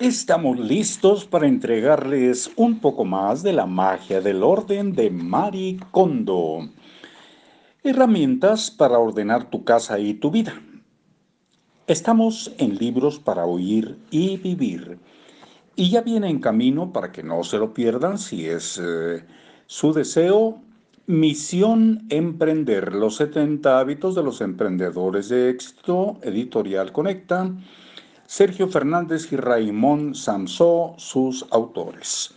Estamos listos para entregarles un poco más de la magia del orden de Mari Kondo. Herramientas para ordenar tu casa y tu vida. Estamos en libros para oír y vivir. Y ya viene en camino para que no se lo pierdan si es eh, su deseo. Misión Emprender, los 70 hábitos de los emprendedores de éxito, editorial Conecta Sergio Fernández y Raimón Samsó, sus autores.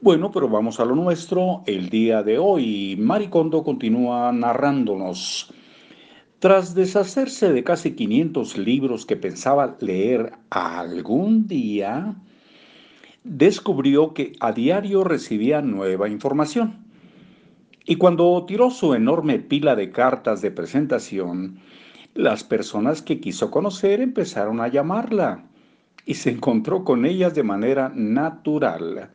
Bueno, pero vamos a lo nuestro. El día de hoy, Maricondo continúa narrándonos. Tras deshacerse de casi 500 libros que pensaba leer algún día, descubrió que a diario recibía nueva información. Y cuando tiró su enorme pila de cartas de presentación, las personas que quiso conocer empezaron a llamarla y se encontró con ellas de manera natural.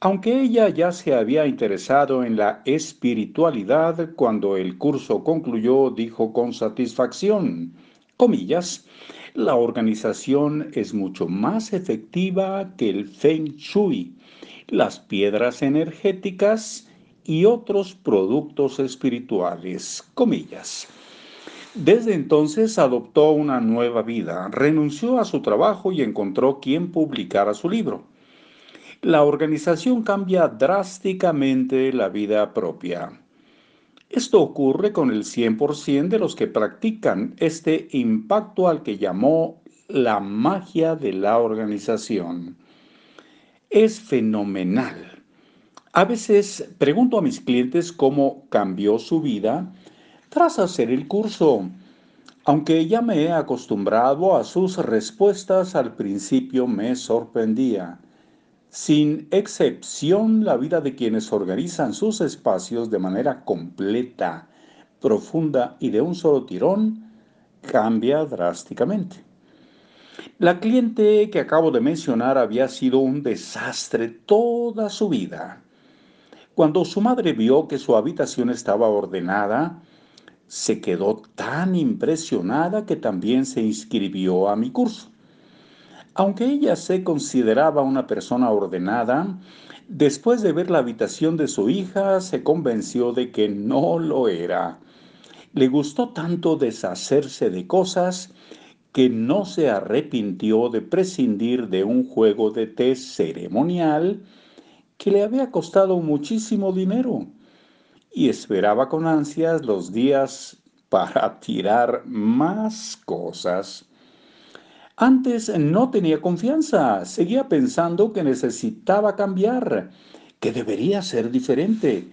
Aunque ella ya se había interesado en la espiritualidad, cuando el curso concluyó, dijo con satisfacción, comillas, la organización es mucho más efectiva que el feng shui, las piedras energéticas y otros productos espirituales, comillas. Desde entonces adoptó una nueva vida, renunció a su trabajo y encontró quien publicara su libro. La organización cambia drásticamente la vida propia. Esto ocurre con el 100% de los que practican este impacto al que llamó la magia de la organización. Es fenomenal. A veces pregunto a mis clientes cómo cambió su vida tras hacer el curso. Aunque ya me he acostumbrado a sus respuestas, al principio me sorprendía. Sin excepción, la vida de quienes organizan sus espacios de manera completa, profunda y de un solo tirón cambia drásticamente. La cliente que acabo de mencionar había sido un desastre toda su vida. Cuando su madre vio que su habitación estaba ordenada, se quedó tan impresionada que también se inscribió a mi curso. Aunque ella se consideraba una persona ordenada, después de ver la habitación de su hija se convenció de que no lo era. Le gustó tanto deshacerse de cosas que no se arrepintió de prescindir de un juego de té ceremonial que le había costado muchísimo dinero y esperaba con ansias los días para tirar más cosas. Antes no tenía confianza, seguía pensando que necesitaba cambiar, que debería ser diferente.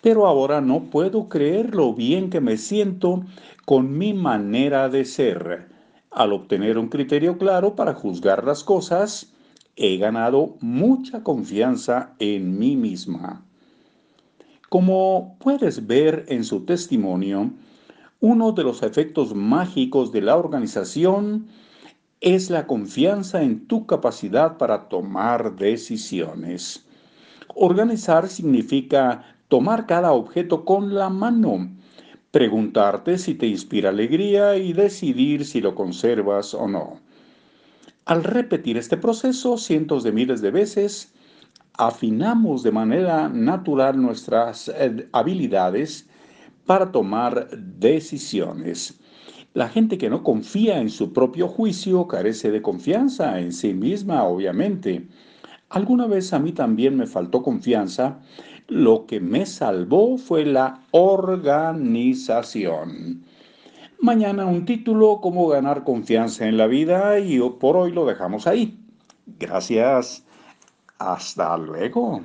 Pero ahora no puedo creer lo bien que me siento con mi manera de ser. Al obtener un criterio claro para juzgar las cosas, he ganado mucha confianza en mí misma. Como puedes ver en su testimonio, uno de los efectos mágicos de la organización es la confianza en tu capacidad para tomar decisiones. Organizar significa tomar cada objeto con la mano, preguntarte si te inspira alegría y decidir si lo conservas o no. Al repetir este proceso cientos de miles de veces, afinamos de manera natural nuestras eh, habilidades para tomar decisiones. La gente que no confía en su propio juicio carece de confianza en sí misma, obviamente. Alguna vez a mí también me faltó confianza. Lo que me salvó fue la organización. Mañana un título, cómo ganar confianza en la vida y por hoy lo dejamos ahí. Gracias. Hasta luego.